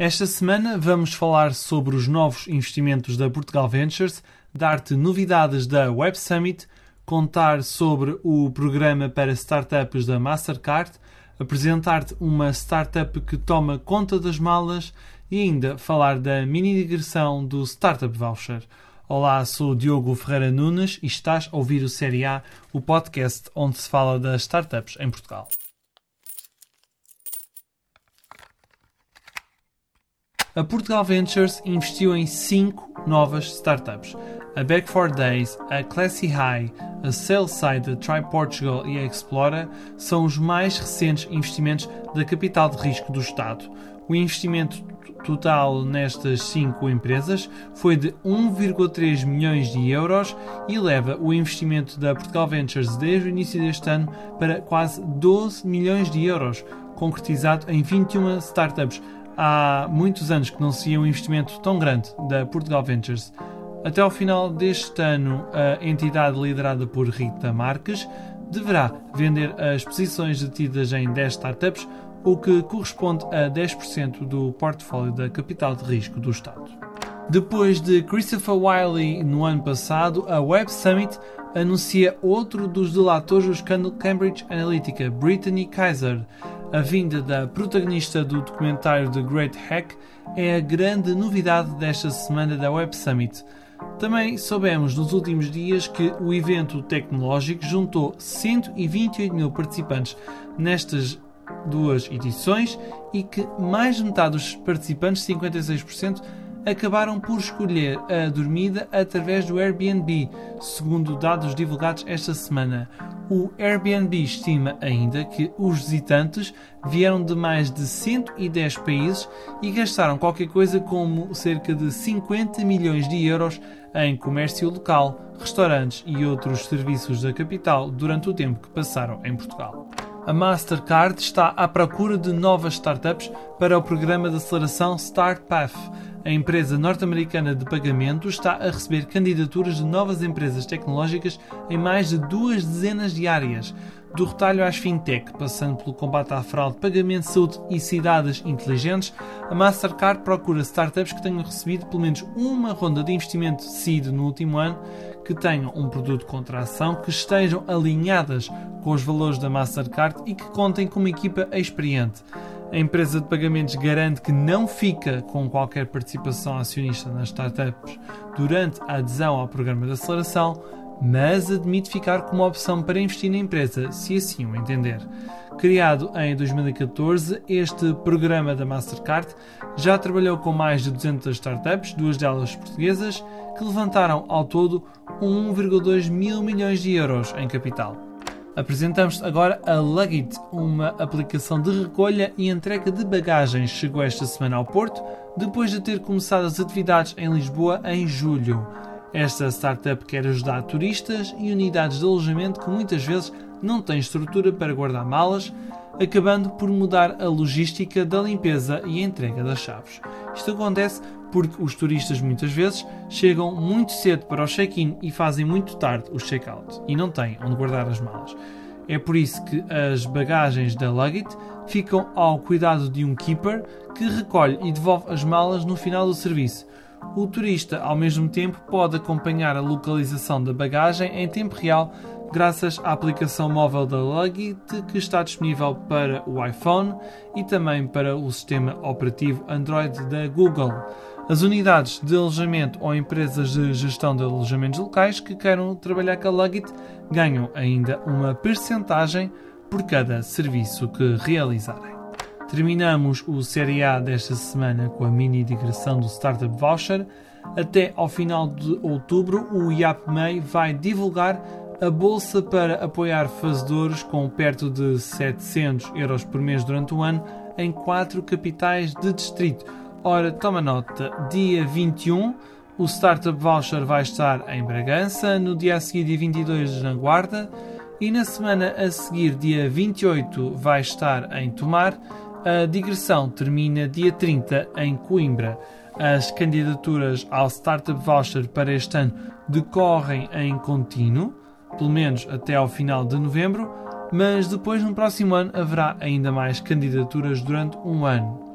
Esta semana vamos falar sobre os novos investimentos da Portugal Ventures, dar-te novidades da Web Summit, contar sobre o programa para startups da Mastercard, apresentar-te uma startup que toma conta das malas e ainda falar da mini digressão do Startup Voucher. Olá, sou Diogo Ferreira Nunes e estás a ouvir o Série A, o podcast onde se fala das startups em Portugal. A Portugal Ventures investiu em cinco novas startups. A Back 4 Days, a Classy High, a Saleside, a Try Portugal e a Explora são os mais recentes investimentos da capital de risco do Estado. O investimento total nestas cinco empresas foi de 1,3 milhões de euros e leva o investimento da Portugal Ventures desde o início deste ano para quase 12 milhões de euros, concretizado em 21 startups há muitos anos que não se ia um investimento tão grande da Portugal Ventures. Até ao final deste ano, a entidade liderada por Rita Marques deverá vender as posições detidas em 10 startups, o que corresponde a 10% do portfólio da capital de risco do Estado. Depois de Christopher Wiley no ano passado, a Web Summit anuncia outro dos delatores do escândalo Cambridge Analytica, Brittany Kaiser, a vinda da protagonista do documentário The Great Hack é a grande novidade desta semana da Web Summit. Também soubemos nos últimos dias que o evento tecnológico juntou 128 mil participantes nestas duas edições e que mais de metade dos participantes, 56%, acabaram por escolher a dormida através do Airbnb, segundo dados divulgados esta semana. O Airbnb estima ainda que os visitantes vieram de mais de 110 países e gastaram qualquer coisa como cerca de 50 milhões de euros em comércio local, restaurantes e outros serviços da capital durante o tempo que passaram em Portugal. A Mastercard está à procura de novas startups para o programa de aceleração StartPath a empresa norte-americana de pagamentos está a receber candidaturas de novas empresas tecnológicas em mais de duas dezenas de áreas, do retalho às fintech, passando pelo combate à fraude, pagamento, saúde e cidades inteligentes, a Mastercard procura startups que tenham recebido pelo menos uma ronda de investimento seed no último ano, que tenham um produto com tração, que estejam alinhadas com os valores da Mastercard e que contem com uma equipa experiente. A empresa de pagamentos garante que não fica com qualquer participação acionista nas startups durante a adesão ao programa de aceleração, mas admite ficar como opção para investir na empresa, se assim o entender. Criado em 2014, este programa da Mastercard já trabalhou com mais de 200 startups, duas delas portuguesas, que levantaram ao todo 1,2 mil milhões de euros em capital. Apresentamos agora a Lugit, uma aplicação de recolha e entrega de bagagens. Chegou esta semana ao Porto, depois de ter começado as atividades em Lisboa em julho. Esta startup quer ajudar turistas e unidades de alojamento que muitas vezes não têm estrutura para guardar malas, acabando por mudar a logística da limpeza e entrega das chaves. Isto acontece porque os turistas muitas vezes chegam muito cedo para o check-in e fazem muito tarde o check-out e não têm onde guardar as malas. É por isso que as bagagens da Luggit ficam ao cuidado de um keeper que recolhe e devolve as malas no final do serviço. O turista, ao mesmo tempo, pode acompanhar a localização da bagagem em tempo real graças à aplicação móvel da Luggit que está disponível para o iPhone e também para o sistema operativo Android da Google. As unidades de alojamento ou empresas de gestão de alojamentos locais que queiram trabalhar com a Luggit ganham ainda uma percentagem por cada serviço que realizarem. Terminamos o Série A desta semana com a mini digressão do Startup Voucher. Até ao final de outubro, o IAPMEI vai divulgar a bolsa para apoiar fazedores com perto de 700 euros por mês durante o ano em quatro capitais de distrito. Ora, toma nota, dia 21 o Startup Voucher vai estar em Bragança, no dia a seguir, dia 22, na Guarda, e na semana a seguir, dia 28, vai estar em Tomar. A digressão termina dia 30 em Coimbra. As candidaturas ao Startup Voucher para este ano decorrem em contínuo pelo menos até ao final de novembro, mas depois no próximo ano haverá ainda mais candidaturas durante um ano.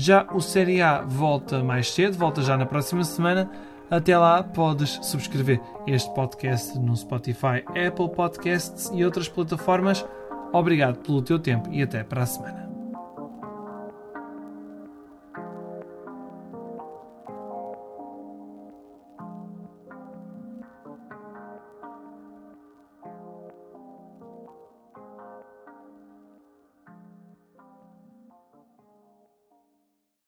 Já o Série A volta mais cedo, volta já na próxima semana. Até lá, podes subscrever este podcast no Spotify, Apple Podcasts e outras plataformas. Obrigado pelo teu tempo e até para a semana.